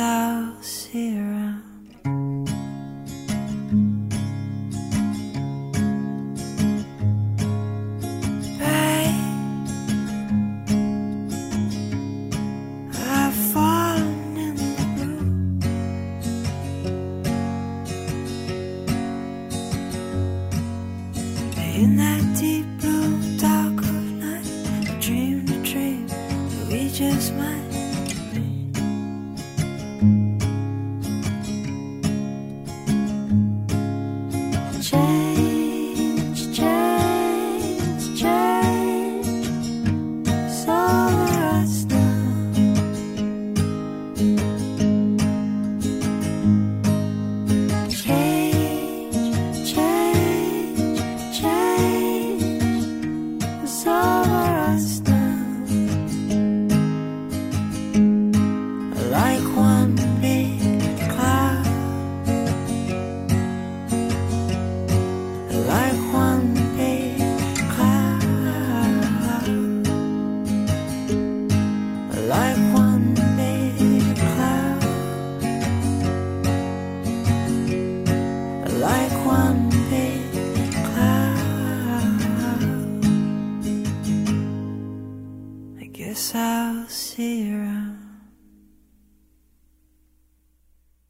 I'll see around. In that deep blue dark of night, I dream that we just might. lost guess I'll see you around.